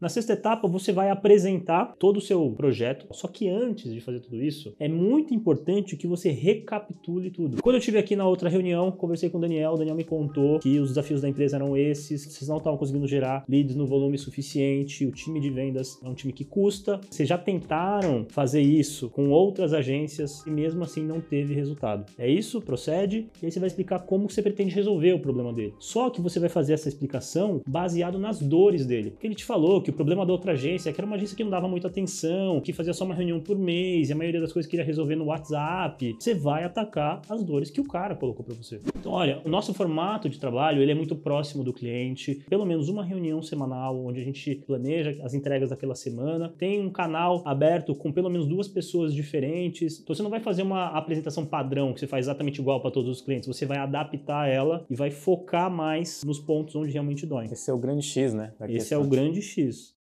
Na sexta etapa, você vai apresentar todo o seu projeto. Só que antes de fazer tudo isso, é muito importante que você recapitule tudo. Quando eu estive aqui na outra reunião, conversei com o Daniel, o Daniel me contou que os desafios da empresa eram esses, vocês não estavam conseguindo gerar leads no volume suficiente, o time de vendas é um time que custa. Vocês já tentaram fazer isso com outras agências e mesmo assim não teve resultado. É isso, procede, e aí você vai explicar como você pretende resolver o problema dele. Só que você vai fazer essa explicação baseado nas dores dele. Porque ele te falou que que o problema da outra agência é que era uma agência que não dava muita atenção, que fazia só uma reunião por mês e a maioria das coisas queria resolver no WhatsApp. Você vai atacar as dores que o cara colocou para você. Então, olha, o nosso formato de trabalho ele é muito próximo do cliente. Pelo menos uma reunião semanal onde a gente planeja as entregas daquela semana. Tem um canal aberto com pelo menos duas pessoas diferentes. Então, você não vai fazer uma apresentação padrão que você faz exatamente igual para todos os clientes. Você vai adaptar ela e vai focar mais nos pontos onde realmente dói. Esse é o grande X, né? Esse é o grande X.